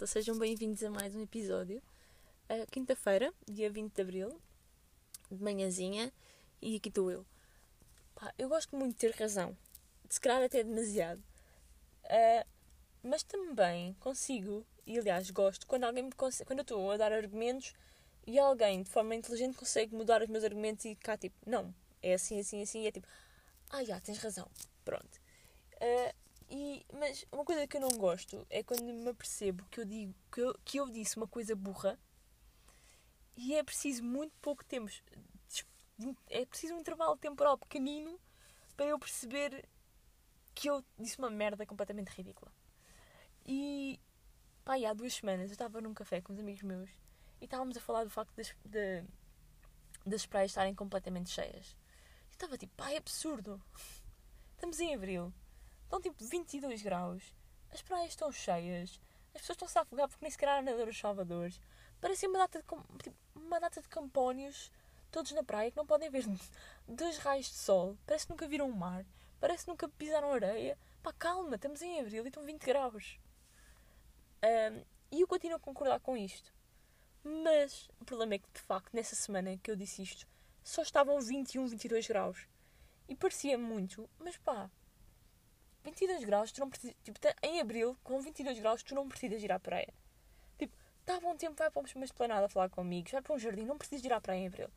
malta? Sejam bem-vindos a mais um episódio. Uh, Quinta-feira, dia 20 de Abril, de manhãzinha, e aqui estou eu. Pá, eu gosto muito de ter razão, se calhar até demasiado, uh, mas também consigo, e aliás gosto, quando alguém me quando eu estou a dar argumentos e alguém de forma inteligente consegue mudar os meus argumentos e cá tipo, não, é assim, assim, assim, e é tipo, ah, já, tens razão, pronto. Uh, e, mas uma coisa que eu não gosto é quando me apercebo que eu digo que eu, que eu disse uma coisa burra e é preciso muito pouco tempo. É preciso um intervalo temporal pequenino para eu perceber que eu disse uma merda completamente ridícula. E pá, há duas semanas eu estava num café com uns amigos meus e estávamos a falar do facto das, de, das praias estarem completamente cheias. E estava tipo, pá, é absurdo. Estamos em abril Estão tipo 22 graus. As praias estão cheias. As pessoas estão-se a afogar porque nem sequer há nadadores salvadores. Parece uma data de, tipo, uma data de campónios todos na praia que não podem ver dois raios de sol. Parece que nunca viram o mar. Parece que nunca pisaram areia. Pá, calma, estamos em abril e estão 20 graus. Um, e eu continuo a concordar com isto. Mas o problema é que, de facto, nessa semana que eu disse isto, só estavam 21, 22 graus. E parecia muito, mas pá, 22 graus, tu não precisas. Tipo, em abril, com 22 graus, tu não precisas ir à praia. Tipo, estava um tempo, vai para uma esplanada falar com amigos, vai para um jardim, não precisas ir à praia em abril.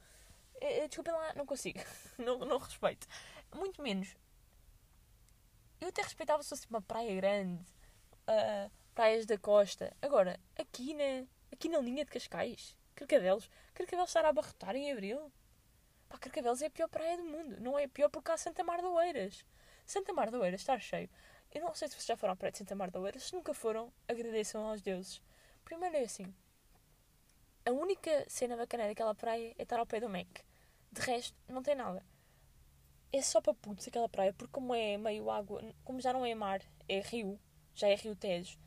Eh, eh, desculpem lá, não consigo. não, não respeito. Muito menos. Eu até respeitava se fosse uma praia grande, uh, praias da costa. Agora, aqui na, aqui na linha de Cascais, Carcavelos, Carcavelos estará a abarrotar em abril. Pá, Carcavelos é a pior praia do mundo. Não é pior porque há Santa Mar de Oeiras. Santa Mar da Oeiras está cheio. Eu não sei se vocês já foram à praia de Santa Mar da Oeiras. Se nunca foram, agradeçam aos deuses. Primeiro é assim. A única cena bacana daquela praia é estar ao pé do Mac. De resto, não tem nada. É só para putos aquela praia, porque como é meio água, como já não é mar, é rio, já é rio Tejo,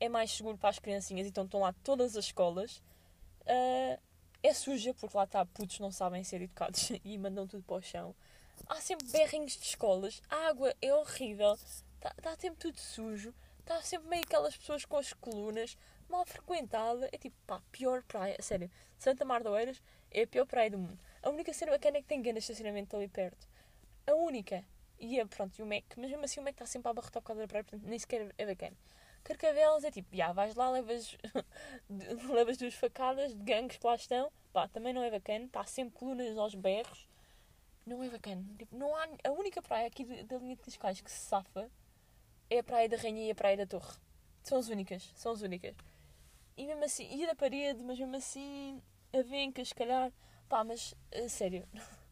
é mais seguro para as criancinhas, então estão lá todas as escolas. Uh, é suja, porque lá está, putos não sabem ser educados e mandam tudo para o chão há sempre berrinhos de escolas, a água é horrível, está tá sempre tudo sujo, está sempre meio aquelas pessoas com as colunas, mal frequentada. É tipo, pá, pior praia, sério. Santa Mar de Oeiras é a pior praia do mundo. A única cena bacana é que tem grande estacionamento ali perto. A única. E é, pronto, e o Mac, mas mesmo assim o Mac está sempre a abarrotar por causa da praia, portanto nem sequer é bacana. Carcavelos é tipo, já, vais lá, levas, levas duas facadas de gangues que lá estão, pá, também não é bacana, está sempre colunas aos berros, não é bacana. Tipo, não há, a única praia aqui da linha de Cascais que se safa é a Praia da Rainha e a Praia da Torre. São as únicas. São as únicas. E mesmo assim, e da parede, mas mesmo assim, a venca, se calhar. Pá, mas, a sério.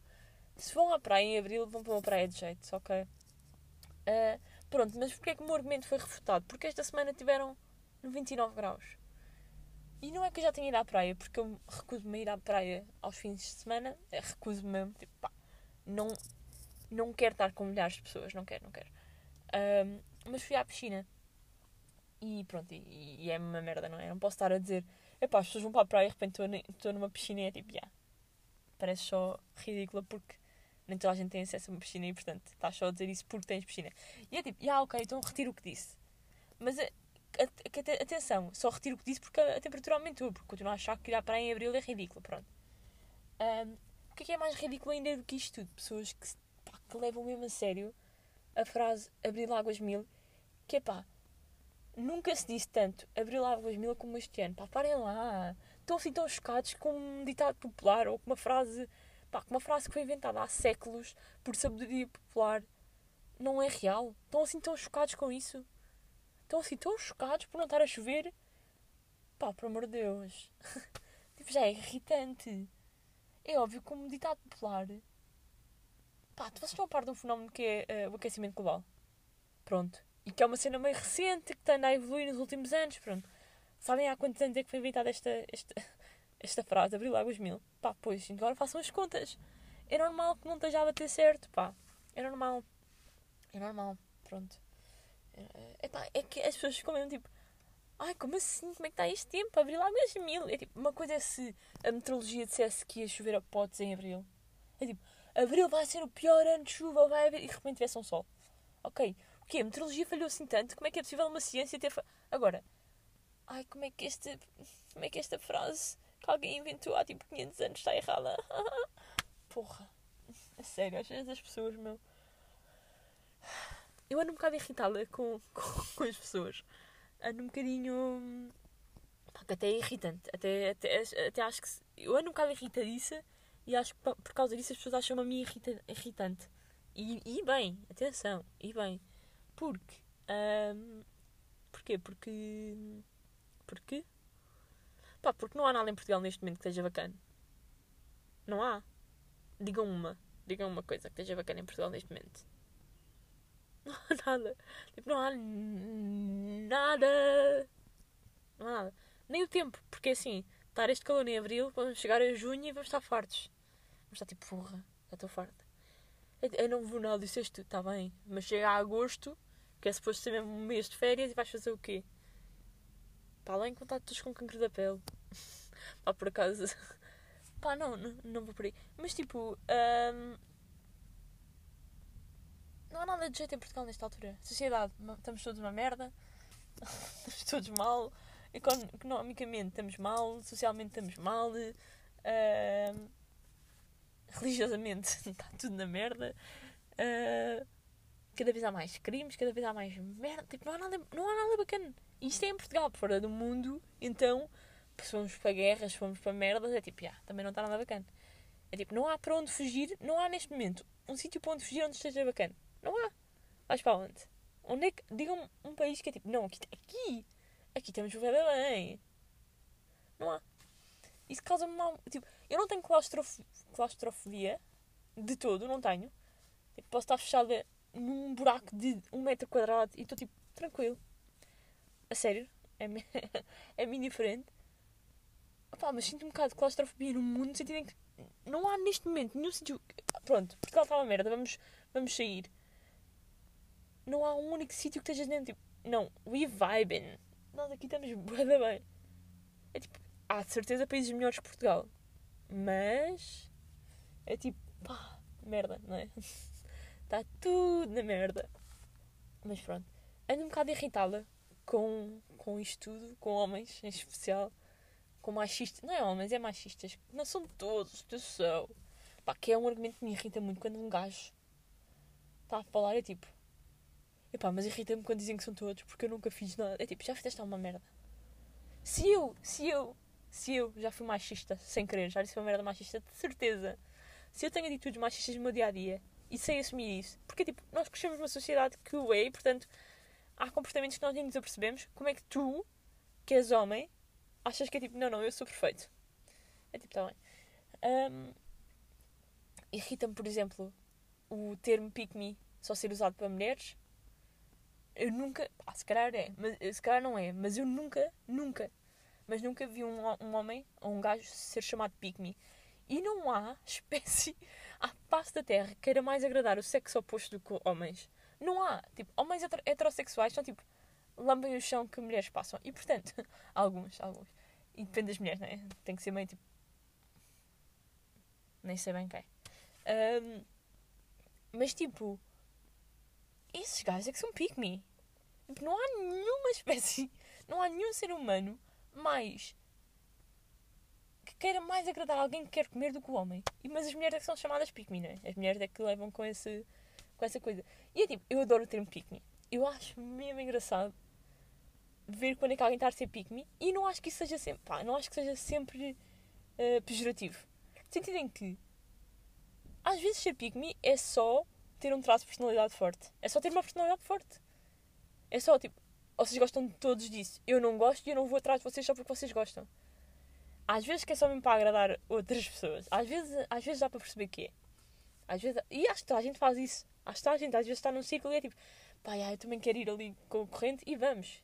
Se vão à praia em abril, vão para uma praia de jeito, ok? Uh, pronto, mas porquê é que o meu argumento foi refutado? Porque esta semana tiveram 29 graus. E não é que eu já tenha ido à praia, porque eu recuso-me a ir à praia aos fins de semana. É, recuso-me mesmo, tipo, pá, não, não quero estar com milhares de pessoas, não quero, não quero. Um, mas fui à piscina. E pronto, e, e, é uma merda, não é? Não posso estar a dizer, epá, as pessoas vão para a praia e de repente estou numa piscina e é tipo. Yeah. Parece só ridícula porque nem toda a gente tem acesso a uma piscina e portanto estás só a dizer isso porque tens piscina. E é tipo, yeah, ok, então retiro o que disse. Mas a, a, a, atenção, só retiro o que disse porque a, temperatura aumentou, porque continuo a achar que ir à praia em abril é ridículo, pronto. Um, o que é, que é mais ridículo ainda do que isto tudo? Pessoas que, pá, que levam mesmo a sério a frase Abril Águas Mil, que é pá, nunca se disse tanto Abril Águas Mil como este ano. Pá, parem lá. Estão assim tão chocados com um ditado popular ou com uma frase, pá, com uma frase que foi inventada há séculos por sabedoria popular. Não é real. Estão assim tão chocados com isso. Estão assim tão chocados por não estar a chover. Pá, por amor de Deus. tipo, já é irritante. É óbvio, como ditado popular. Pá, vocês estão a par de um fenómeno que é uh, o aquecimento global. Pronto. E que é uma cena meio recente, que está a evoluir nos últimos anos. Pronto. Sabem há quantos anos é que foi inventada esta, esta, esta frase? Abril Águas Mil. Pá, pois, agora façam as contas. É normal que não esteja a bater certo, pá. É normal. É normal. Pronto. É, pá, é que as pessoas ficam mesmo tipo Ai, como assim? Como é que está este tempo? Abril há mesmo mil. É tipo, uma coisa é se a meteorologia dissesse que ia chover a potes em abril. É tipo, abril vai ser o pior ano de chuva, vai haver. E de repente tivesse um sol. Ok. O quê? A meteorologia falhou assim tanto? Como é que é possível uma ciência ter. Agora, Ai, como é que este. Como é que esta frase que alguém inventou há tipo 500 anos está errada? Porra. A sério, às vezes as pessoas, meu. Eu ando um bocado irritada com, com, com as pessoas. Ando um bocadinho. Pá, até é irritante. Até, até, até acho que. Eu ando um bocado irritadiça e acho que por causa disso as pessoas acham-me a mim irrita, irritante. E, e bem, atenção, e bem. Porque. Um, porquê? Porque. Porquê? Pá, porque não há nada em Portugal neste momento que esteja bacana. Não há. Digam uma. Digam uma coisa que esteja bacana em Portugal neste momento. Não há nada. Tipo, não há nada. Não há nada. Nem o tempo, porque assim, estar este calor em abril, vamos chegar a junho e vamos estar fartos. Vamos estar tipo, porra, já estou farta. Eu não vou nada, disseste está bem. Mas chega a agosto, que é suposto ser mesmo um mês de férias, e vais fazer o quê? Lá em contato todos com cancro da pele. Pá, por acaso. Pá, não, não, não vou por aí. Mas tipo, um, não há nada de jeito em Portugal nesta altura. Sociedade, estamos todos uma merda, estamos todos mal, economicamente estamos mal, socialmente estamos mal, uh, religiosamente está tudo na merda. Uh, cada vez há mais crimes, cada vez há mais merda. Tipo, não há nada, não há nada bacana. Isto é em Portugal, fora do mundo, então se formos para guerras, se formos para merdas, é tipo, yeah, também não está nada bacana. É tipo, não há para onde fugir, não há neste momento um sítio para onde fugir onde esteja bacana. Não há. Vais para onde? Onde é que. Digam-me um país que é tipo. Não, aqui. Aqui, aqui temos o bem. Não há. Isso causa-me mal. Tipo, eu não tenho claustrof... claustrofobia. De todo, não tenho. Tipo, posso estar fechada num buraco de um metro quadrado e estou tipo, tranquilo. A sério. É-me é indiferente. Opa, mas sinto um bocado de claustrofobia no mundo no sentido em que não há neste momento nenhum sítio. Pronto, Portugal está uma merda, vamos, vamos sair não há um único sítio que estejas dentro. Tipo, não, we vibing. Nós aqui estamos bué bem. É tipo, há de certeza países melhores que Portugal. Mas é tipo, pá, merda, não é? Está tudo na merda. Mas pronto. Ando um bocado irritada com, com isto tudo, com homens em especial, com machistas. Não é homens, é machistas. Não são todos, atenção. Pá, que é um argumento que me irrita muito quando um gajo está a falar, é tipo, Epá, mas irrita-me quando dizem que são todos, porque eu nunca fiz nada. É tipo, já fizeste uma merda. Se eu, se eu, se eu já fui machista sem querer, já disse uma merda machista, de certeza. Se eu tenho atitudes machistas no meu dia a dia e sei assumir isso, porque tipo, nós crescemos numa sociedade que o é e portanto há comportamentos que nós nem nos apercebemos. Como é que tu, que és homem, achas que é tipo, não, não, eu sou perfeito? É tipo, tá bem. Um, Irrita-me, por exemplo, o termo pick me só ser usado para mulheres eu nunca. Ah, se calhar é, mas, se calhar não é, mas eu nunca, nunca, mas nunca vi um, um homem ou um gajo ser chamado pick-me. E não há espécie à face da Terra que queira mais agradar o sexo oposto do que homens. Não há. Tipo, homens heterossexuais são tipo. lambem o chão que mulheres passam. E portanto, alguns, alguns. E depende das mulheres, não é? Tem que ser meio tipo. Nem sei bem quem. Um, mas tipo esses gajos é que são pick-me. Tipo, não há nenhuma espécie, não há nenhum ser humano mais que queira mais agradar alguém que quer comer do que o homem. E, mas as mulheres é que são chamadas pick-me, não é? As mulheres é que levam com, esse, com essa coisa. E é tipo, eu adoro o termo pick-me. Eu acho mesmo engraçado ver quando é que alguém está a ser pick-me e não acho que isso seja sempre, pá, não acho que seja sempre uh, pejorativo. No sentido em que às vezes ser pick-me é só ter um traço de personalidade forte. É só ter uma personalidade forte. É só tipo, vocês gostam de todos disso. Eu não gosto e eu não vou atrás de vocês só porque vocês gostam. Às vezes que é só mesmo para agradar outras pessoas. Às vezes, às vezes dá para perceber que é. Às vezes, e acho que a gente faz isso. Acho que a gente às vezes está num ciclo e é tipo, pá, eu também quero ir ali com a corrente e vamos.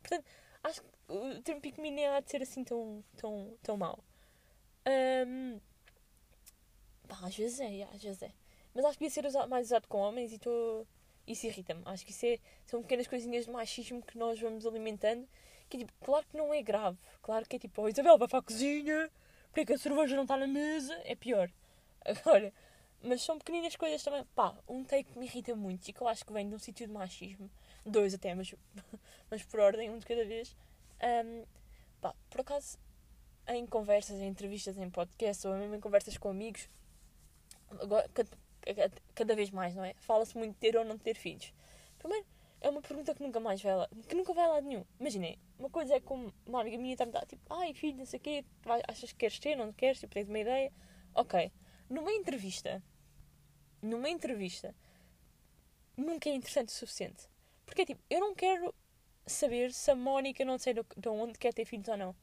Portanto, acho que o termo pick me nem há de ser assim tão, tão, tão mau. Um, pá, às vezes é, às vezes é. Mas acho que devia ser usado, mais usado com homens e tô... isso irrita-me. Acho que isso é, são pequenas coisinhas de machismo que nós vamos alimentando. Que é tipo, claro que não é grave. Claro que é tipo, oh, Isabel vai para a cozinha, porque é que a cerveja não está na mesa? É pior. Agora, mas são pequeninas coisas também. Pá, um take que me irrita muito e que eu acho que vem de um sítio de machismo. Dois até, mas, mas por ordem, um de cada vez. Um, pá, por acaso, em conversas, em entrevistas, em podcasts ou mesmo em conversas com amigos, agora, cada, vez mais, não é? Fala-se muito de ter ou não ter filhos. Primeiro, é uma pergunta que nunca mais vai lá, que nunca vai lá nenhum. Imaginem, uma coisa é como uma amiga minha está-me tipo, ai filho, não sei o quê, achas que queres ter, não queres, tipo, tens uma ideia. Ok. Numa entrevista, numa entrevista, nunca é interessante o suficiente. Porque é tipo, eu não quero saber se a Mónica não sei de onde quer ter filhos ou não.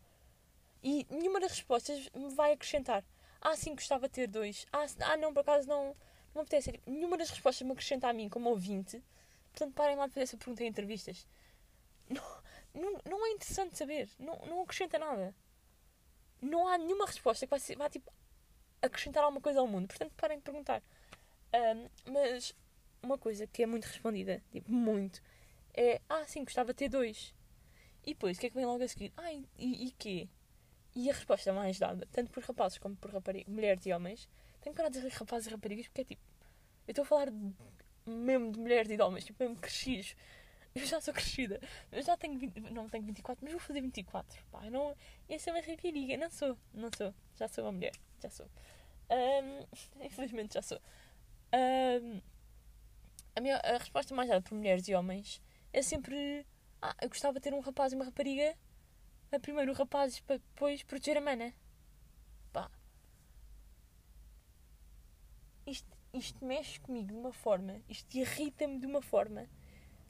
E nenhuma das respostas me vai acrescentar. Ah, sim, gostava de ter dois. Ah, ah não, por acaso não, não me apetece. Nenhuma das respostas me acrescenta a mim como ouvinte. Portanto, parem lá de fazer essa pergunta em entrevistas. Não, não, não é interessante saber. Não, não acrescenta nada. Não há nenhuma resposta que ser, vai tipo, acrescentar alguma coisa ao mundo. Portanto, parem de perguntar. Um, mas uma coisa que é muito respondida, tipo, muito, é ah, sim, gostava de ter dois. E depois, o que é que vem logo a seguir? Ah, e, e quê? E a resposta mais dada, tanto por rapazes como por raparigas, mulheres e homens, tenho que de dizer rapazes e raparigas porque é tipo, eu estou a falar mesmo de mulheres e de homens, tipo, mesmo crescidos. Eu já sou crescida. Eu já tenho 20, não tenho 24, mas vou fazer 24. Pá, eu não, essa é uma rapariga. Não sou, não sou. Já sou uma mulher. Já sou. Um, infelizmente já sou. Um, a, minha, a resposta mais dada por mulheres e homens é sempre: Ah, eu gostava de ter um rapaz e uma rapariga. A primeiro o rapaz para depois proteger a mana. Pá. Isto, isto mexe comigo de uma forma, isto irrita-me de uma forma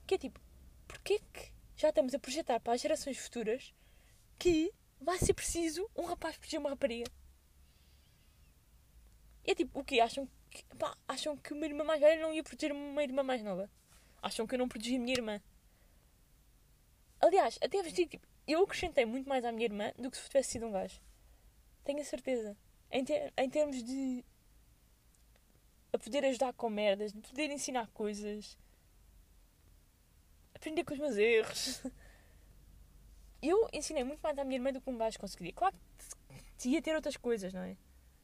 que é tipo, porquê que já estamos a projetar para as gerações futuras que vai ser preciso um rapaz proteger uma rapariga? E é tipo, o quê? Acham que, pá, acham que uma irmã mais velha não ia proteger uma irmã mais nova? Acham que eu não protegi a minha irmã? Aliás, até vos digo, tipo, eu acrescentei muito mais à minha irmã do que se tivesse sido um gajo. Tenho a certeza. Em, ter, em termos de a poder ajudar com merdas, de poder ensinar coisas, aprender com os meus erros. Eu ensinei muito mais à minha irmã do que um gajo conseguiria. Claro que ia ter outras coisas, não é?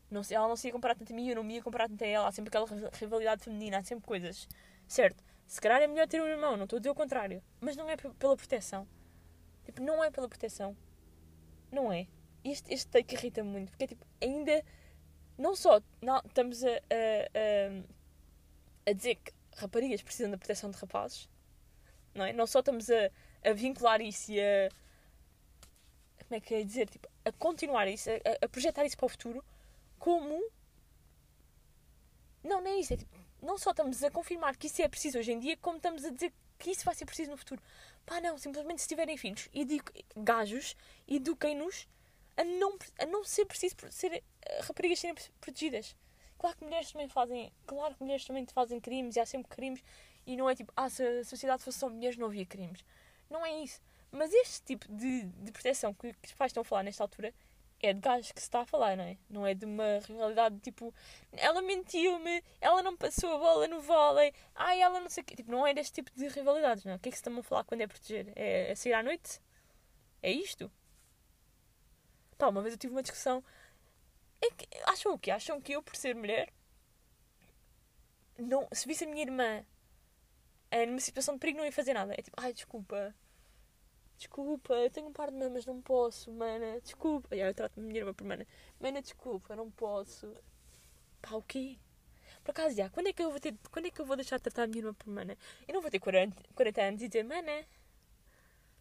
Não, ela não se ia comparar tanto a mim, eu não me ia comparar tanto a ela. Há sempre aquela rivalidade feminina, há sempre coisas. Certo, se calhar é melhor ter um irmão, não estou a dizer o contrário. Mas não é pela proteção. Tipo, não é pela proteção. Não é. Este, este take irrita-me muito, porque é tipo, ainda. Não só não, estamos a, a, a, a dizer que raparigas precisam da proteção de rapazes, não é? Não só estamos a, a vincular isso e a. Como é que é dizer? Tipo, a continuar isso, a, a projetar isso para o futuro, como. Não, nem é isso. É tipo, não só estamos a confirmar que isso é preciso hoje em dia, como estamos a dizer que isso vai ser preciso no futuro. Pá, não, simplesmente se tiverem filhos, gajos, eduquem-nos a não, a não ser preciso ser raparigas serem protegidas. Claro que mulheres também fazem, claro que mulheres também fazem crimes e há sempre crimes e não é tipo, ah, se a sociedade fosse só mulheres não havia crimes. Não é isso. Mas este tipo de, de proteção que, que os pais estão a falar nesta altura é de gajos que se está a falar, não é? Não é de uma rivalidade tipo, ela mentiu-me, ela não passou a bola no vôlei, ai, ela não sei o quê. Tipo, não é deste tipo de rivalidades, não é? O que é que se estão a falar quando é proteger? É, é sair à noite? É isto? Pá, uma vez eu tive uma discussão. É que, acham o quê? Acham que eu, por ser mulher, não, se visse a minha irmã é, numa situação de perigo não ia fazer nada. É tipo, ai, desculpa. Desculpa, eu tenho um par de mamas, não posso, mana. Desculpa. E aí eu trato a minha irmã por mana. Mana, desculpa, não posso. Pá, o quê? Por acaso, já, quando é que eu vou ter, quando é que eu vou deixar de tratar a minha irmã por mana? Eu não vou ter 40, 40 anos e dizer, mana.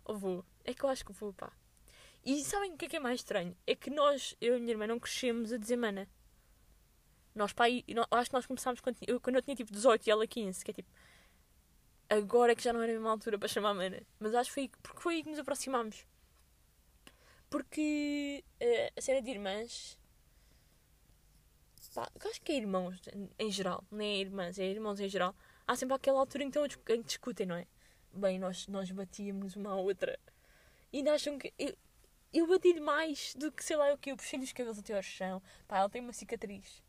Ou vou? É que eu acho que vou, pá. E sabem o que é que é mais estranho? É que nós, eu e a minha irmã, não crescemos a dizer mana. Nós, pá, acho que nós começámos quando eu, quando eu tinha tipo 18 e ela 15, que é tipo, agora é que já não era a mesma altura para chamar a mana. Mas acho que foi porque foi aí que nos aproximámos. Porque uh, a cena de irmãs. Pá, eu acho que é irmãos em geral, nem é irmãs, é irmãos em geral. Há sempre aquela altura em que, em que discutem, não é? Bem, nós, nós batíamos uma à outra. E ainda acham que. Eu, eu bati-lhe mais do que sei lá o que. Eu puxei-lhe os cabelos até ao chão. Pá, ela tem uma cicatriz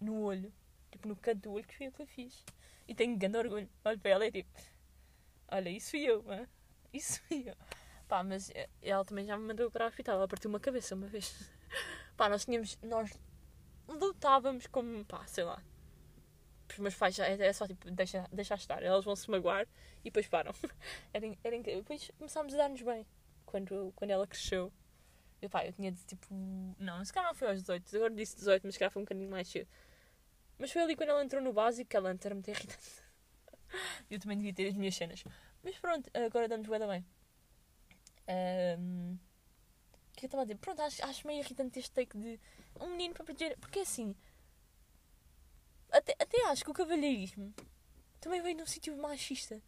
no olho, tipo no canto do olho, que foi o que eu fiz. E tenho grande orgulho. Olho para ela e tipo, olha, isso fui eu, hein? isso fui eu. Pá, mas ela também já me mandou para a hospital, ela partiu uma cabeça uma vez. Pá, nós tínhamos, nós lutávamos como, pá, sei lá. Os meus pais já é só tipo, deixa, deixa estar, elas vão se magoar e depois param. Era, era incrível. Depois começámos a dar-nos bem. quando, quando ela cresceu. Eu, pá, eu tinha de tipo. Não, se calhar não foi aos 18, agora disse 18, mas se calhar foi um bocadinho mais cedo. Mas foi ali quando ela entrou no básico que ela antes era muito irritante. eu também devia ter as minhas cenas. Mas pronto, agora damos bem bem. Um, o que eu estava a dizer? Pronto, acho, acho meio irritante este take de um menino para proteger. Porque assim. Até, até acho que o cavalheirismo também vem de um sítio machista.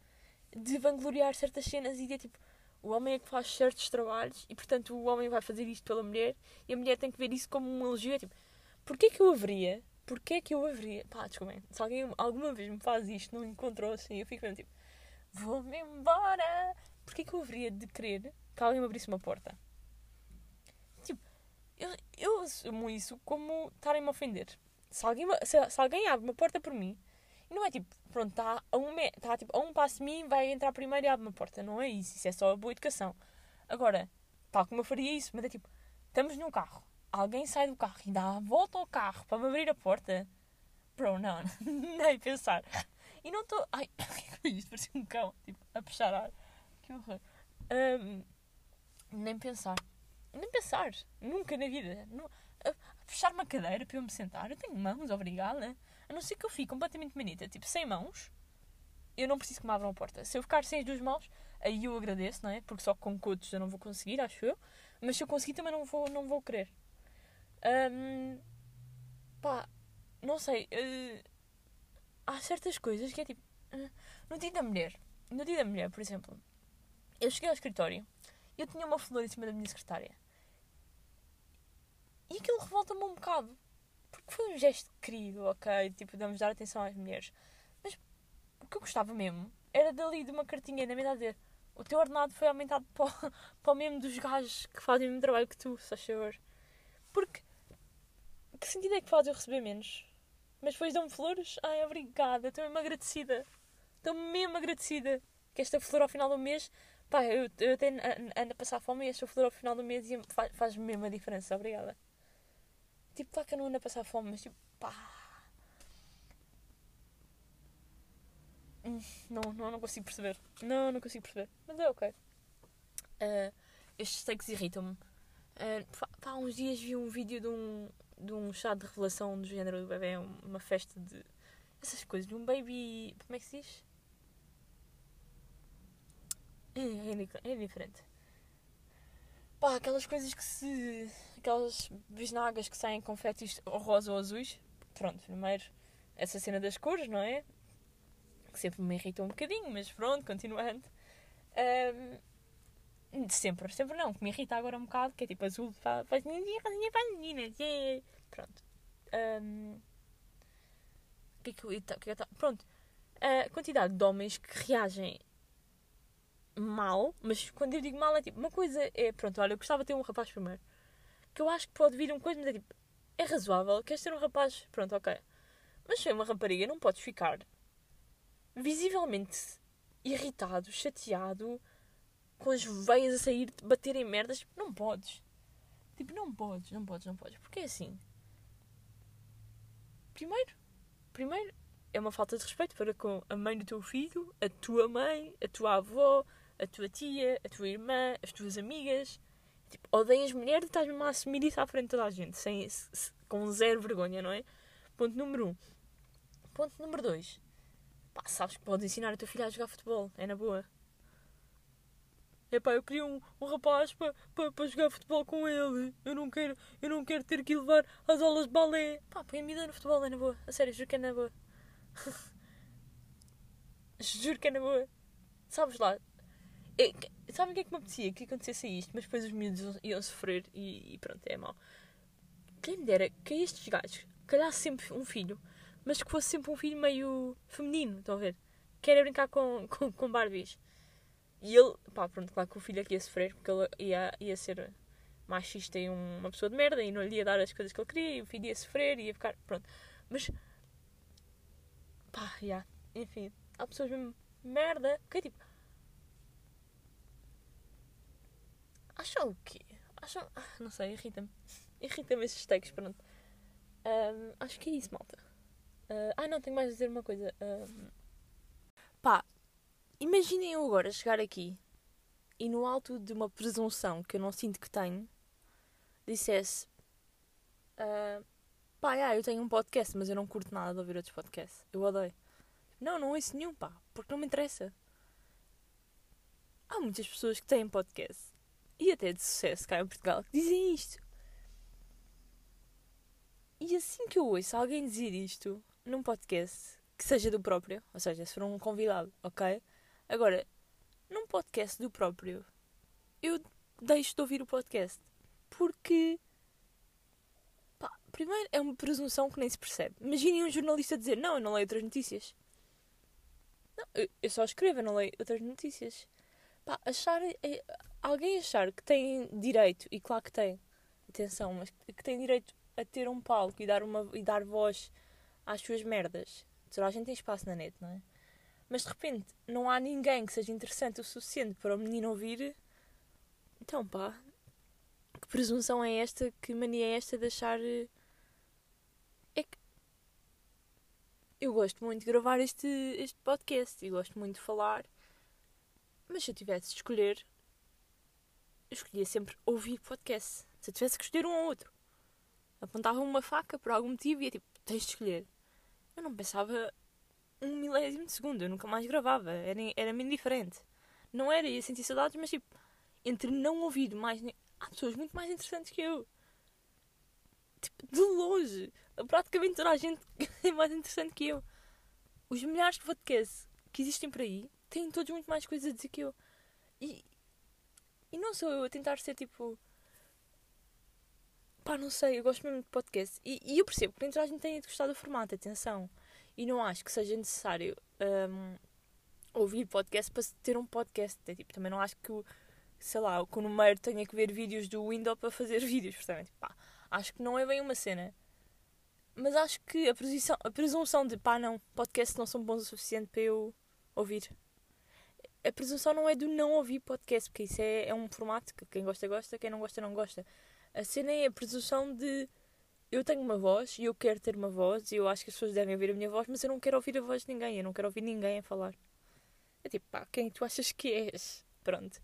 De vangloriar certas cenas e de tipo. O homem é que faz certos trabalhos e, portanto, o homem vai fazer isto pela mulher e a mulher tem que ver isso como um elogio. É tipo, porquê que eu haveria? Porquê que eu haveria? Pá, desculpem, se alguém alguma vez me faz isto, não encontrou assim, eu fico mesmo tipo, vou-me embora. Porquê que eu haveria de querer que alguém me abrisse uma porta? Tipo, eu, eu assumo isso como estarem-me a ofender. Se alguém, se, se alguém abre uma porta por mim, não é tipo, pronto, está a, um, tá, tipo, a um passo de mim, vai entrar primeiro e abre uma porta. Não é isso. Isso é só a boa educação. Agora, tal como eu faria isso, mas é tipo, estamos num carro, alguém sai do carro e dá a volta ao carro para me abrir a porta. Bro, não, nem pensar. E não estou. Ai, o que é isto? Parecia um cão, tipo, a puxar ar. Que horror. Um, nem pensar. Nem pensar. Nunca na vida. A puxar uma cadeira para eu me sentar. Eu tenho mãos, obrigada. A não ser que eu fique completamente manita, tipo, sem mãos, eu não preciso que me abram a porta. Se eu ficar sem as duas mãos, aí eu agradeço, não é? Porque só com cotos eu não vou conseguir, acho eu. Mas se eu conseguir também não vou, não vou querer. Um, pá, não sei. Uh, há certas coisas que é tipo. Uh, no dia da mulher, no dia da mulher, por exemplo, eu cheguei ao escritório e eu tinha uma flor em cima da minha secretária. E aquilo revolta-me um bocado. Porque foi um gesto querido, ok? Tipo, vamos dar atenção às mulheres. Mas o que eu gostava mesmo era dali de uma cartinha na minha dizer o teu ordenado foi aumentado para, o, para o mesmo dos gajos que fazem o mesmo trabalho que tu, se favor. Porque que sentido é que faz eu receber menos? Mas depois dão-me flores? Ai, obrigada, estou mesmo agradecida. Estou mesmo agradecida que esta flor ao final do mês, pá, eu, eu até ando a passar fome e esta flor ao final do mês faz, faz mesmo a diferença, obrigada. Tipo, claro que eu não ando a passar fome, mas tipo, pá. Hum, não, não, não consigo perceber. Não, não consigo perceber. Mas é ok. Uh, estes steaks irritam-me. Uh, pá, há uns dias vi um vídeo de um, de um chá de revelação do género do bebê, uma festa de. essas coisas, de um baby. como é que se diz? É, é, é diferente. Pá, aquelas coisas que se aquelas bisnagas que saem com fetis rosa ou azuis. Pronto, primeiro essa cena das cores, não é? Que sempre me irrita um bocadinho, mas pronto, continuando. Um, sempre, sempre não, que me irrita agora um bocado, que é tipo azul faz ninguém, rosinha para meninas, pronto. Um, que é que eu, é que eu, pronto, a quantidade de homens que reagem mal, mas quando eu digo mal é tipo, uma coisa é, pronto, olha, eu gostava de ter um rapaz primeiro que eu acho que pode vir um coisa, mas é tipo, é razoável, queres ser um rapaz? Pronto, ok. Mas se é uma rapariga, não podes ficar visivelmente irritado, chateado, com as veias a sair, baterem merdas. Não podes. Tipo, não podes, não podes, não podes. Porque é assim. Primeiro, primeiro, é uma falta de respeito para com a mãe do teu filho, a tua mãe, a tua avó, a tua tia, a tua irmã, as tuas amigas. Tipo, odeias mulher e estás mesmo a assumir isso à frente de toda a gente, sem, com zero vergonha, não é? Ponto número um. Ponto número dois. Pá, sabes que podes ensinar a tua filha a jogar futebol, é na boa. Epá, eu queria um, um rapaz para pa, pa jogar futebol com ele. Eu não quero, eu não quero ter que levar as aulas de balé. Pá, põe a vida no futebol, é na boa. A sério, juro que é na boa. juro que é na boa. Sabes lá, é, sabem o que é que me apetecia? Que acontecesse isto, mas depois os miúdos iam sofrer e, e pronto, é mau. Quem me dera que estes gajos calhasse sempre um filho, mas que fosse sempre um filho meio feminino, estão a ver? Quer brincar com, com, com Barbies. E ele, pá, pronto, claro que o filho aqui ia sofrer, porque ele ia, ia ser machista e uma pessoa de merda e não lhe ia dar as coisas que ele queria e o filho ia sofrer e ia ficar, pronto. Mas, pá, já, yeah, enfim, há pessoas mesmo merda, que é tipo, Acham o quê? Acham. Ah, não sei, irrita-me. Irrita-me esses takes, pronto. Um, acho que é isso, malta. Uh, ah, não, tenho mais a dizer uma coisa. Um, pá, imaginem eu agora chegar aqui e no alto de uma presunção que eu não sinto que tenho, dissesse: uh, Pá, yeah, eu tenho um podcast, mas eu não curto nada de ouvir outros podcasts. Eu odeio. Não, não ouço nenhum, pá, porque não me interessa. Há muitas pessoas que têm podcast e até de sucesso cá em Portugal que dizem isto. E assim que eu ouço alguém dizer isto num podcast que seja do próprio, ou seja, se for um convidado, ok? Agora, num podcast do próprio, eu deixo de ouvir o podcast. Porque. Pá, primeiro, é uma presunção que nem se percebe. Imaginem um jornalista dizer: Não, eu não leio outras notícias. Não, eu, eu só escrevo, eu não leio outras notícias. Pá, achar. Alguém achar que tem direito, e claro que tem, atenção, mas que tem direito a ter um palco e dar, uma, e dar voz às suas merdas. Toda a gente tem espaço na net, não é? Mas de repente não há ninguém que seja interessante o suficiente para o menino ouvir. Então pá, que presunção é esta? Que mania é esta de achar. Eh, é que. Eu gosto muito de gravar este, este podcast e gosto muito de falar. Mas se eu tivesse de escolher, eu escolhia sempre ouvir podcast. Se eu tivesse que escolher um ou outro, apontava uma faca por algum motivo e ia tipo, tens de escolher. Eu não pensava um milésimo de segundo, eu nunca mais gravava, era, era meio diferente. Não era, ia sentir saudades, mas tipo, entre não ouvir mais. Há pessoas muito mais interessantes que eu. Tipo, de longe. Praticamente toda a gente é mais interessante que eu. Os milhares de podcasts que existem por aí têm todos muito mais coisas a dizer que eu. E, e não sou eu a tentar ser tipo. Pá, não sei, eu gosto mesmo de podcast. E, e eu percebo que nem toda a gente tem de gostar do formato, atenção. E não acho que seja necessário um, ouvir podcast para ter um podcast. É, tipo, também não acho que, sei lá, que o número tenha que ver vídeos do Windows para fazer vídeos. Portanto, pá, acho que não é bem uma cena. Mas acho que a presunção, a presunção de pá, não, podcasts não são bons o suficiente para eu ouvir. A presunção não é do não ouvir podcast, porque isso é, é um formato que quem gosta, gosta, quem não gosta, não gosta. A cena é a presunção de eu tenho uma voz e eu quero ter uma voz e eu acho que as pessoas devem ouvir a minha voz, mas eu não quero ouvir a voz de ninguém, eu não quero ouvir ninguém a falar. É tipo, pá, quem tu achas que és? Pronto.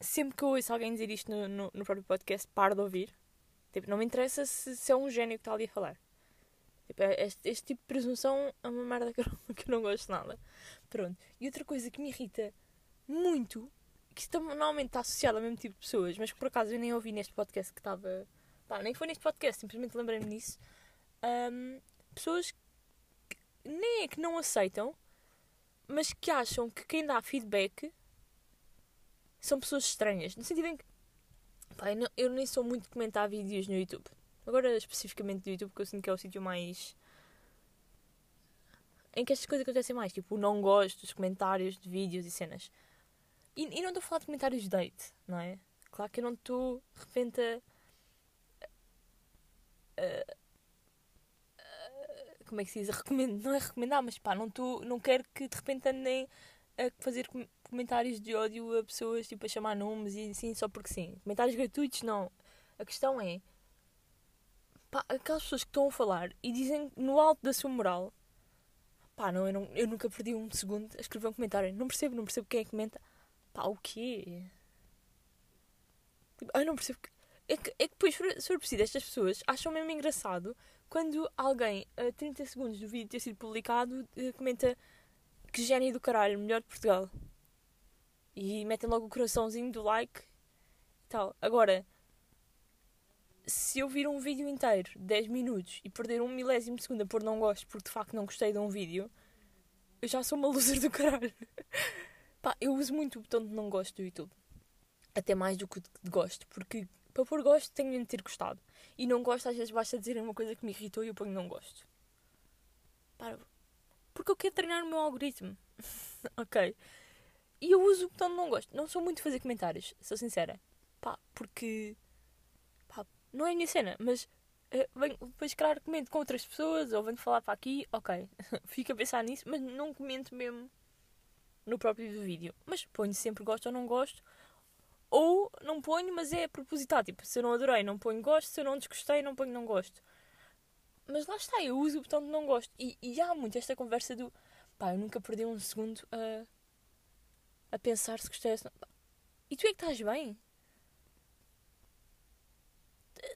Sempre que eu ouço alguém dizer isto no, no, no próprio podcast, paro de ouvir. Tipo, não me interessa se, se é um gênio que está ali a falar. Tipo, é, este, este, tipo de presunção é uma merda que eu, não, que eu não gosto nada. Pronto. E outra coisa que me irrita muito, que normalmente está associada ao mesmo tipo de pessoas, mas que por acaso eu nem ouvi neste podcast que estava pá, nem foi neste podcast, simplesmente lembrei-me disso. Um, pessoas que nem é que não aceitam, mas que acham que quem dá feedback são pessoas estranhas. No sentido em que pá, eu, não, eu nem sou muito de comentar vídeos no YouTube. Agora especificamente no YouTube, porque eu sinto que é o sítio mais em que estas coisas acontecem mais, tipo o não gosto, os comentários de vídeos e cenas. E, e não estou a falar de comentários de date, não é? Claro que eu não estou de repente a como é que se diz? Recomendo, não é recomendar, mas pá, não, tô, não quero que de repente andem a fazer comentários de ódio a pessoas, tipo, a chamar nomes e assim, só porque sim. Comentários gratuitos, não. A questão é, pá, aquelas pessoas que estão a falar e dizem no alto da sua moral, pá, não, eu, não, eu nunca perdi um segundo a escrever um comentário. Não percebo, não percebo quem é que comenta. Pá, o quê? Tipo, eu não percebo. É que, é que depois, se for preciso, estas pessoas acham mesmo engraçado quando alguém, a 30 segundos do vídeo ter sido publicado, eh, comenta que gênio do caralho, melhor de Portugal. E metem logo o coraçãozinho do like e tal. Agora, se eu vir um vídeo inteiro, 10 minutos, e perder um milésimo de segundo a pôr não gosto porque de facto não gostei de um vídeo, eu já sou uma loser do caralho. Pá, eu uso muito o botão de não gosto do YouTube. Até mais do que de gosto, porque para pôr gosto, tenho de ter gostado. E não gosto, às vezes basta dizer uma coisa que me irritou e eu ponho não gosto. Para. Porque eu quero treinar o meu algoritmo. ok. E eu uso o botão de não gosto. Não sou muito fazer comentários, sou sincera. Pá, porque. Não é a minha cena, mas. Uh, venho, depois, claro, comento com outras pessoas ou venho falar para aqui, ok. Fico a pensar nisso, mas não comento mesmo no próprio vídeo. Mas ponho sempre gosto ou não gosto ou não ponho, mas é propositado. Tipo, se eu não adorei, não ponho gosto. Se eu não desgostei, não ponho não gosto. Mas lá está, eu uso o botão de não gosto. E, e há muito esta conversa do pá, eu nunca perdi um segundo a, a pensar se gostei. Se não... E tu é que estás bem?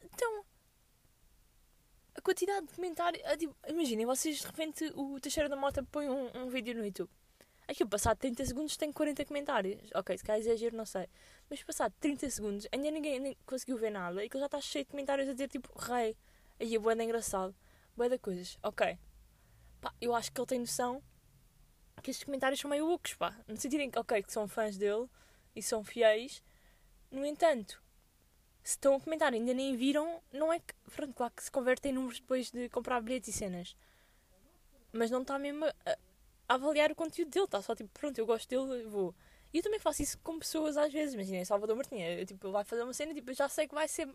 Então, a quantidade de comentários. Imaginem, vocês de repente o Teixeira da Mota põe um, um vídeo no YouTube. Aquilo passado 30 segundos tem 40 comentários. Ok, se calhar exagero, não sei. Mas passado 30 segundos ainda ninguém nem conseguiu ver nada e que já está cheio de comentários a dizer tipo rei. Aí é boa engraçado. Boa de coisas. Ok. Pá, eu acho que ele tem noção que estes comentários são meio loucos, pá. No sentido em que, ok, que são fãs dele e são fiéis. No entanto, se estão a comentar ainda nem viram, não é que. Pronto, claro que se convertem em números depois de comprar bilhetes e cenas. Mas não está mesmo a, a avaliar o conteúdo dele, está só tipo, pronto, eu gosto dele, vou. E eu também faço isso com pessoas às vezes. Imaginem, Salvador Martinha, eu, tipo, vai fazer uma cena, tipo, já sei que vai ser.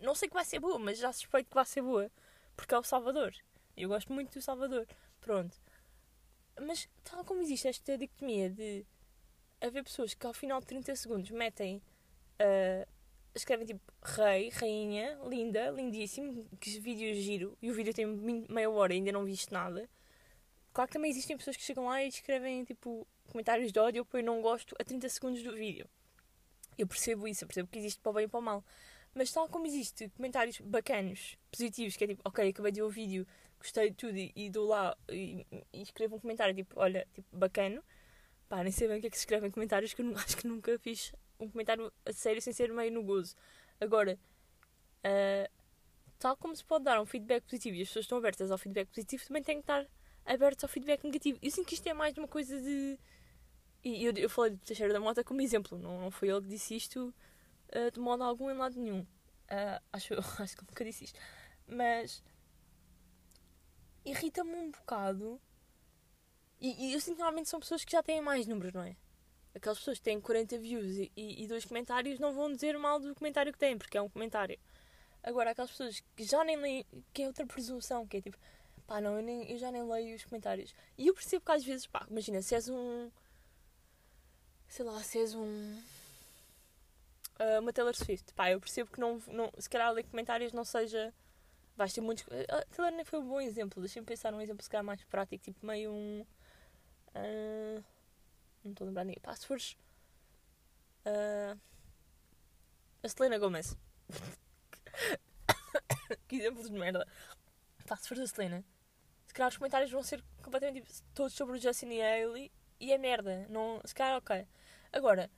Não sei que vai ser boa, mas já suspeito que vai ser boa. Porque é o Salvador. Eu gosto muito do Salvador. Pronto. Mas tal como existe esta dicotomia de haver pessoas que ao final de 30 segundos metem. Uh, escrevem tipo rei, rainha, linda, lindíssimo, que vídeo giro, e o vídeo tem meia hora e ainda não viste nada. Claro que também existem pessoas que chegam lá e escrevem tipo comentários de ódio eu não gosto a 30 segundos do vídeo. Eu percebo isso, eu percebo que existe para o bem e para o mal. Mas tal como existe comentários bacanos, positivos, que é tipo, ok, acabei de ver o vídeo, gostei de tudo e, e dou lá e, e, escrevo um comentário tipo, olha, tipo, bacano. Pá, nem sei bem o que é que se escreve em comentários que eu acho que nunca fiz um comentário a sério sem ser meio no gozo. Agora, uh, tal como se pode dar um feedback positivo e as pessoas estão abertas ao feedback positivo, também têm que estar abertas ao feedback negativo. Eu sinto que isto é mais uma coisa de. E eu, eu falei do Teixeira da Mota como exemplo, não, não foi ele que disse isto uh, de modo algum em lado nenhum. Uh, acho, acho que nunca disse isto. Mas irrita-me um bocado. E, e eu sinto que normalmente são pessoas que já têm mais números, não é? Aquelas pessoas que têm 40 views e, e, dois comentários não vão dizer mal do comentário que têm, porque é um comentário. Agora, aquelas pessoas que já nem leem, que é outra presunção, que é tipo, pá, não, eu, nem, eu já nem leio os comentários. E eu percebo que às vezes, pá, imagina, se és um. sei lá, se és um. Uh, uma Taylor Swift, pá, eu percebo que não, não se calhar ler comentários não seja. Vais ter muitos. Uh, Taylor nem foi um bom exemplo, deixa-me pensar num exemplo se calhar mais prático, tipo meio um. Uh, não estou a lembrar ninguém. Fores. Uh, a Selena Gomez. que exemplo de merda. Pá, se fores a Selena. Se calhar os comentários vão ser completamente todos sobre o Justin e a Hailey. E é merda. Não, se calhar, ok. Agora.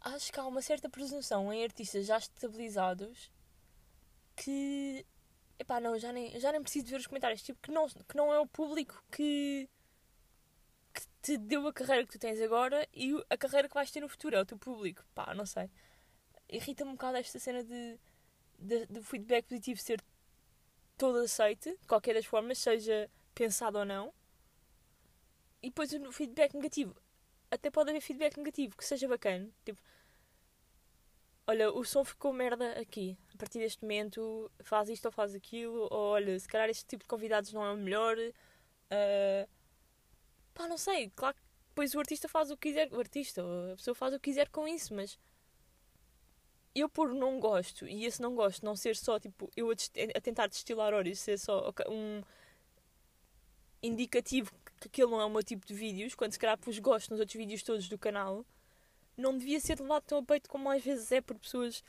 Acho que há uma certa presunção em artistas já estabilizados que epá, não, já nem, já nem preciso ver os comentários. Tipo, que não, que não é o público que, te deu a carreira que tu tens agora e a carreira que vais ter no futuro, é o teu público. Pá, não sei. Irrita-me um bocado esta cena de, de, de feedback positivo ser todo aceite, de qualquer das formas, seja pensado ou não. E depois o feedback negativo. Até pode haver feedback negativo que seja bacana. Tipo, olha, o som ficou merda aqui. A partir deste momento, faz isto ou faz aquilo. Ou olha, se calhar este tipo de convidados não é o melhor. Uh, Pá, não sei, claro que depois o artista faz o que quiser, o artista, a pessoa faz o que quiser com isso, mas eu por não gosto, e esse não gosto não ser só tipo eu a, a tentar destilar óleo, ser só um indicativo que aquele não é o meu tipo de vídeos, quando se calhar pus gosto nos outros vídeos todos do canal, não devia ser levado tão a peito como às vezes é por pessoas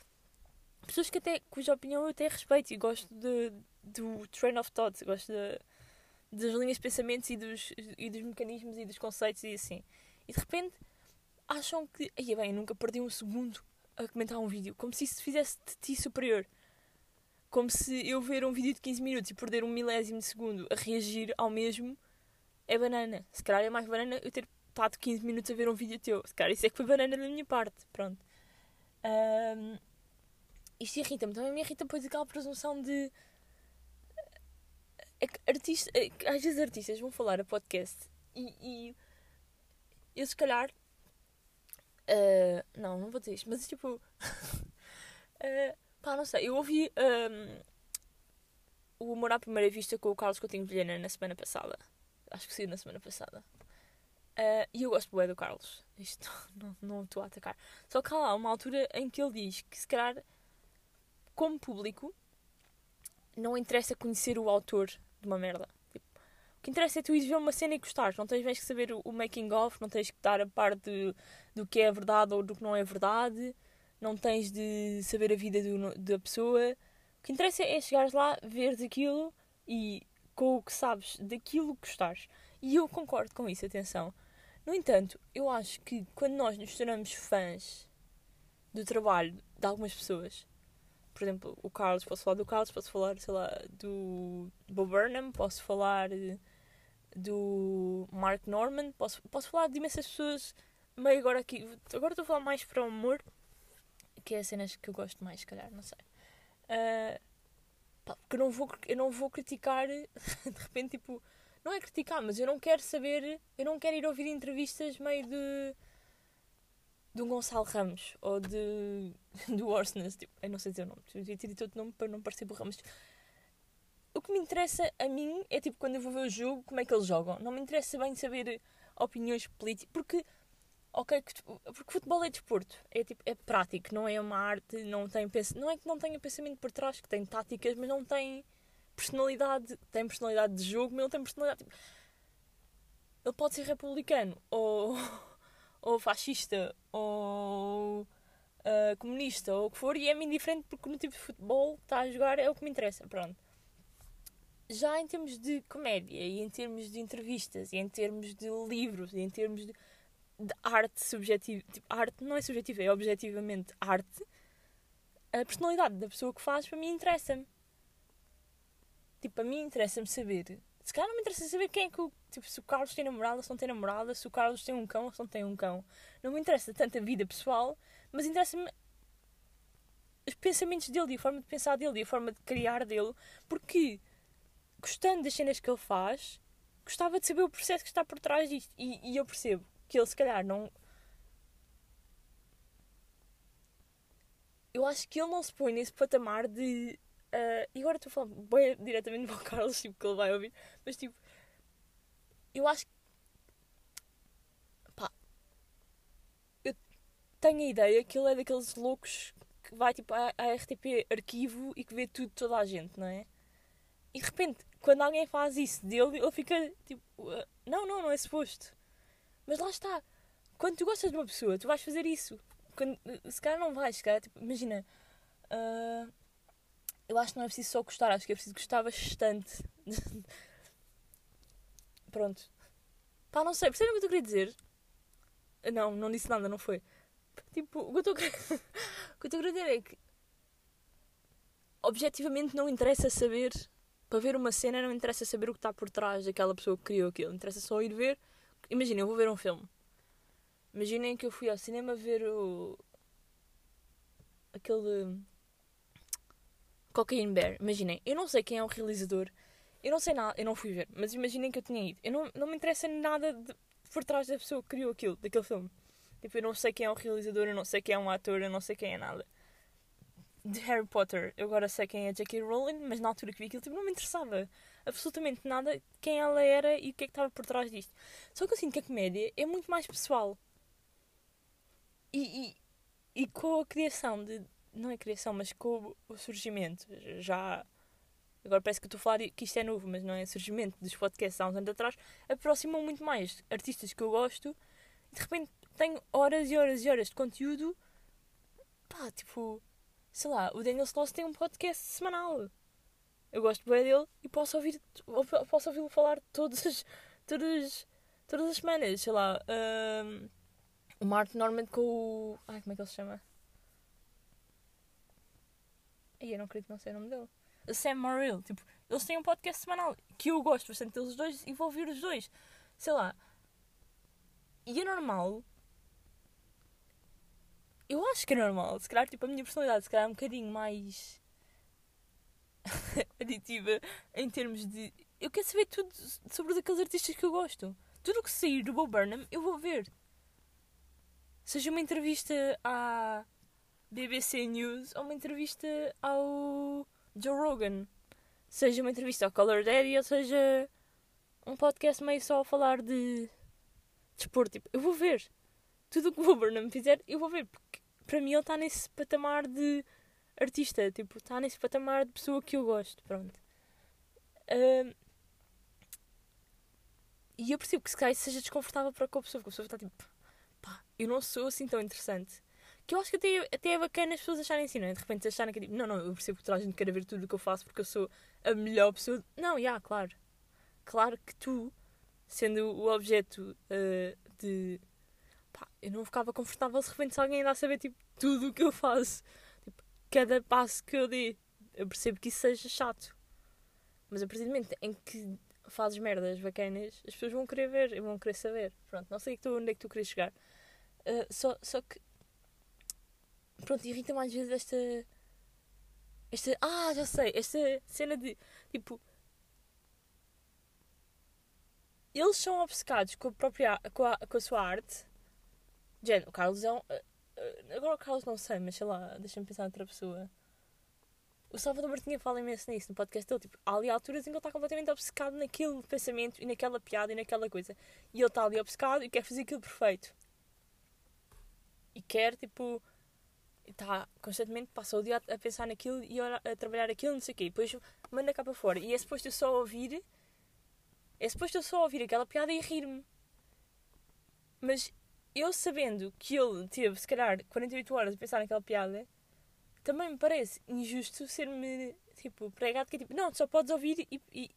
pessoas que até, cuja opinião eu até respeito e gosto de, do train of thought, gosto de, das linhas de pensamentos e dos, e dos mecanismos e dos conceitos e assim. E de repente acham que, aí bem, nunca perdi um segundo a comentar um vídeo, como se isso fizesse de ti superior. Como se eu ver um vídeo de 15 minutos e perder um milésimo de segundo a reagir ao mesmo é banana. Se calhar é mais banana eu ter estado 15 minutos a ver um vídeo teu. Se calhar isso é que foi banana da minha parte. Pronto. Um, isto irrita-me. Também me irrita depois aquela presunção de é que artista, é às vezes artistas vão falar a podcast e, e eu se calhar. Uh, não, não vou dizer isto, mas tipo. uh, pá, não sei. Eu ouvi um, o Amor à Primeira Vista com o Carlos Coutinho Vilhena na semana passada. Acho que saiu na semana passada. Uh, e eu gosto bem do Carlos. Isto não, não estou a atacar. Só que há lá uma altura em que ele diz que se calhar, como público, não interessa conhecer o autor de uma merda. Tipo, O que interessa é tu ires ver uma cena e gostares. Não tens mais que saber o, making of, não tens que estar a par do que é verdade ou do que não é verdade. Não tens de saber a vida do, da pessoa. O que interessa é chegares lá, veres aquilo e com o que sabes daquilo que gostares. E eu concordo com isso, atenção. No entanto, eu acho que quando nós nos tornamos fãs do trabalho de algumas pessoas, por exemplo, o Carlos, posso falar do Carlos, posso falar, sei lá, do Bob Burnham, posso falar do Mark Norman, posso, posso falar de imensas pessoas, meio agora aqui, agora estou a falar mais para o amor, que é as cenas que eu gosto mais, se calhar, não sei. Uh, porque eu não vou, eu não vou criticar, de repente, tipo, não é criticar, mas eu não quero saber, eu não quero ir ouvir entrevistas meio de de um Gonçalo Ramos ou de do Orsnes, tipo, eu não sei dizer o nome, eu devia ter dito outro nome para não parecer por Ramos. O que me interessa a mim é tipo quando eu vou ver o jogo, como é que eles jogam. Não me interessa bem saber opiniões políticas, porque ok, porque futebol é desporto, é tipo é prático, não é uma arte, não tem não é que não tenha pensamento por trás, que tem táticas, mas não tem personalidade, tem personalidade de jogo, mas não tem personalidade. Tipo, ele pode ser republicano ou ou fascista ou uh, comunista ou o que for, e é-me indiferente porque no tipo de futebol que está a jogar é o que me interessa. Pronto. Já em termos de comédia, e em termos de entrevistas, e em termos de livros, e em termos de, de arte subjetiva, tipo, arte não é subjetiva, é objetivamente arte, a personalidade da pessoa que faz para mim interessa-me. Tipo, a mim interessa-me saber se calhar não me interessa saber quem é que o. Tipo, se o Carlos tem namorada, se não tem namorada, se o Carlos tem um cão se não tem um cão. Não me interessa tanto a vida pessoal, mas interessa-me os pensamentos dele e a forma de pensar dele e a forma de criar dele, porque gostando das cenas que ele faz, gostava de saber o processo que está por trás disto. E, e eu percebo que ele, se calhar, não. Eu acho que ele não se põe nesse patamar de Uh, e agora estou a falar bem diretamente para o Carlos, tipo, que ele vai ouvir, mas tipo, eu acho que. pá. Eu tenho a ideia que ele é daqueles loucos que vai tipo à, RTP arquivo e que vê tudo toda a gente, não é? E de repente, quando alguém faz isso dele, ele fica tipo, uh, não, não, não é suposto. Mas lá está. Quando tu gostas de uma pessoa, tu vais fazer isso. Quando, se calhar não vais, se calhar, tipo, imagina. Uh, eu acho que não é preciso só gostar, acho que é preciso gostar bastante. Pronto. Pá, não sei, percebem o que eu queria dizer? Não, não disse nada, não foi. Tipo, o que eu estou a querer dizer é que objetivamente não interessa saber para ver uma cena não interessa saber o que está por trás daquela pessoa que criou aquilo. Interessa só ir ver. Imaginem, eu vou ver um filme. Imaginem que eu fui ao cinema ver o. aquele Cocaine Bear, imaginem, eu não sei quem é o realizador, eu não sei nada, eu não fui ver, mas imaginem que eu tinha ido. Eu não, não me interessa nada de, por trás da pessoa que criou aquilo, daquele filme. Tipo, eu não sei quem é o realizador, eu não sei quem é um ator, eu não sei quem é nada. De Harry Potter, eu agora sei quem é J.K. Rowling, mas na altura que vi aquilo, tipo, não me interessava absolutamente nada quem ela era e o que é que estava por trás disto. Só que eu sinto que a comédia é muito mais pessoal. E, e, e com a criação de, não é criação, mas com o surgimento, já. Agora parece que estou a falar que isto é novo, mas não é surgimento dos podcasts há uns anos atrás, aproximam muito mais artistas que eu gosto e de repente tenho horas e horas e horas de conteúdo. Pá, tipo, sei lá, o Daniel Sloss tem um podcast semanal. Eu gosto bem dele e posso ouvir posso ouvi-lo falar todas, todas, todas as semanas, sei lá. Um, o Martin Norman com o. Ai, como é que ele se chama? E eu não acredito que não sei o nome dele. A Sam Morrill. Tipo, eles têm um podcast semanal que eu gosto bastante deles dois e vou ouvir os dois. Sei lá. E é normal. Eu acho que é normal. Se calhar, tipo, a minha personalidade, se calhar, é um bocadinho mais. aditiva em termos de. Eu quero saber tudo sobre aqueles artistas que eu gosto. Tudo o que sair do Bob Burnham, eu vou ver. Seja uma entrevista à. BBC News ou uma entrevista ao Joe Rogan. Seja uma entrevista ao Color Daddy ou seja um podcast meio só a falar de desporto. Tipo, eu vou ver. Tudo o que o Burnham fizer, eu vou ver. Porque para mim ele está nesse patamar de artista. Tipo, está nesse patamar de pessoa que eu gosto. Pronto. E eu percebo que se calhar seja desconfortável para com a pessoa, porque a pessoa está tipo, pá, eu não sou assim tão interessante. Que eu acho que até, até é bacana as pessoas acharem assim, não é? De repente acharem que é tipo, não, não, eu percebo que toda a gente quer ver tudo o que eu faço porque eu sou a melhor pessoa. Não, já, yeah, claro. Claro que tu, sendo o objeto uh, de. Pá, eu não ficava confortável se de repente se alguém ainda a saber tipo, tudo o que eu faço. Tipo, cada passo que eu dê. Eu percebo que isso seja chato. Mas a partir do momento em que fazes merdas bacanas, as pessoas vão querer ver e vão querer saber. Pronto, não sei onde é que tu querias chegar. Uh, só, só que. Pronto, irrita mais vezes esta. Esta. Ah, já sei! Esta cena de. Tipo. Eles são obcecados com a própria. com a, com a sua arte. Gente, o Carlos é um. Uh, agora o Carlos não sei, mas sei lá, deixa-me pensar noutra pessoa. O Salvador Martinha fala imenso nisso no podcast dele. Tipo, há ali alturas em que ele está completamente obcecado naquele pensamento e naquela piada e naquela coisa. E ele está ali obcecado e quer fazer aquilo perfeito. E quer, tipo. Está constantemente, passa o dia a, pensar naquilo e a, trabalhar aquilo, não sei o quê. E depois manda cá para fora. E é suposto eu só ouvir. É suposto eu só ouvir aquela piada e rir-me. Mas eu sabendo que ele teve, se calhar, 48 horas a pensar naquela piada também me parece injusto ser-me, tipo, pregado que é tipo, não, tu só podes ouvir e, e,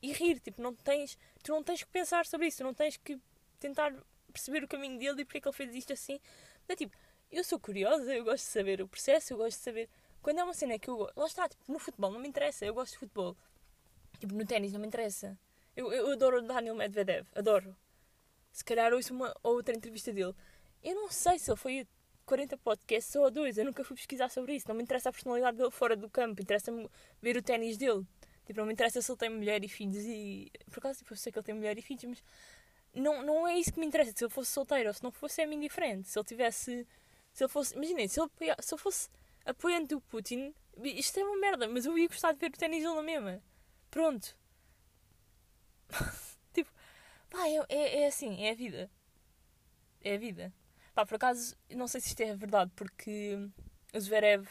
e, rir, tipo, não tens, tu não tens que pensar sobre isso, tu não tens que tentar perceber o caminho dele e porque é que ele fez isto assim. É tipo, eu sou curiosa, eu gosto de saber o processo, eu gosto de saber. Quando é uma cena que eu gosto, lá está, tipo, no futebol não me interessa, eu gosto de futebol. Tipo, no ténis não me interessa. Eu, eu adoro o Daniel Medvedev, adoro. Se calhar ouço uma outra entrevista dele. Eu não sei se ele foi 40 podcasts ou dois. Eu nunca fui pesquisar sobre isso. Não me interessa a personalidade dele fora do campo. Interessa-me ver o ténis dele. Tipo, não me interessa se ele tem mulher e filhos e... Por acaso, tipo, eu sei que ele tem mulher e filhos, mas... Não, não é isso que me interessa. Se ele fosse solteiro ou se não fosse, é-me indiferente. Se ele tivesse... Se ele fosse... Imaginem, se, ele, se ele fosse apoiante do Putin... Isto é uma merda, mas eu ia gostar de ver o ténis dele na mesma. Pronto. tipo... Pá, é, é, é assim. É a vida. É a vida. Pá, por acaso, não sei se isto é verdade, porque o Zverev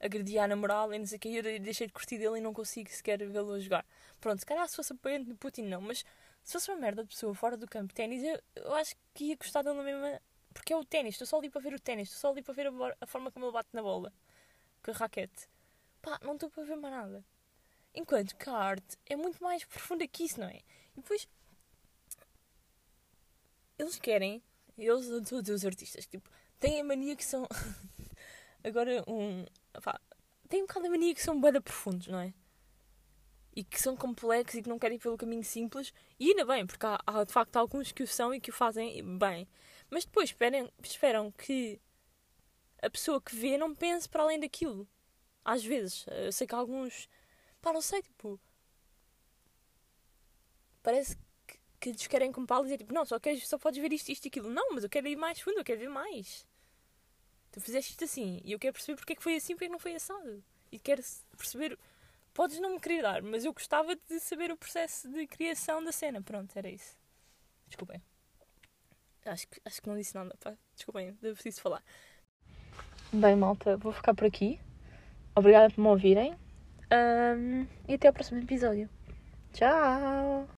agredia a namoral e não sei o que, eu deixei de curtir dele e não consigo sequer vê-lo a jogar. Pronto, se calhar se fosse apoiante do Putin, não, mas se fosse uma merda de pessoa fora do campo de ténis, eu, eu acho que ia gostar dele na mesma. Porque é o ténis, estou só ali para ver o ténis, estou só ali para ver a, a, forma como ele bate na bola, com a raquete. Pá, não estou para ver mais nada. Enquanto que a arte é muito mais profunda que isso, não é? E depois. Eles querem eles, todos os artistas, tipo, têm a mania que são. Agora, um. Pá, têm um bocado a mania que são bada profundos, não é? E que são complexos e que não querem ir pelo caminho simples. E ainda bem, porque há, há de facto alguns que o são e que o fazem bem. Mas depois esperem, esperam que a pessoa que vê não pense para além daquilo. Às vezes. Eu sei que alguns. Pá, não sei, tipo. Parece que lhes querem comprar dizer tipo, não, só, queres, só podes ver isto, isto e aquilo. Não, mas eu quero ir mais fundo, eu quero ver mais. Tu fizeste isto assim e eu quero perceber porque é que foi assim, porque é que não foi assado. E quero perceber. Podes não me querer dar, mas eu gostava de saber o processo de criação da cena. Pronto, era isso. Desculpem. Acho que, acho que não disse nada, pá. Desculpem, eu preciso falar. Bem, malta, vou ficar por aqui. Obrigada por me ouvirem. Um, e até ao próximo episódio. Tchau!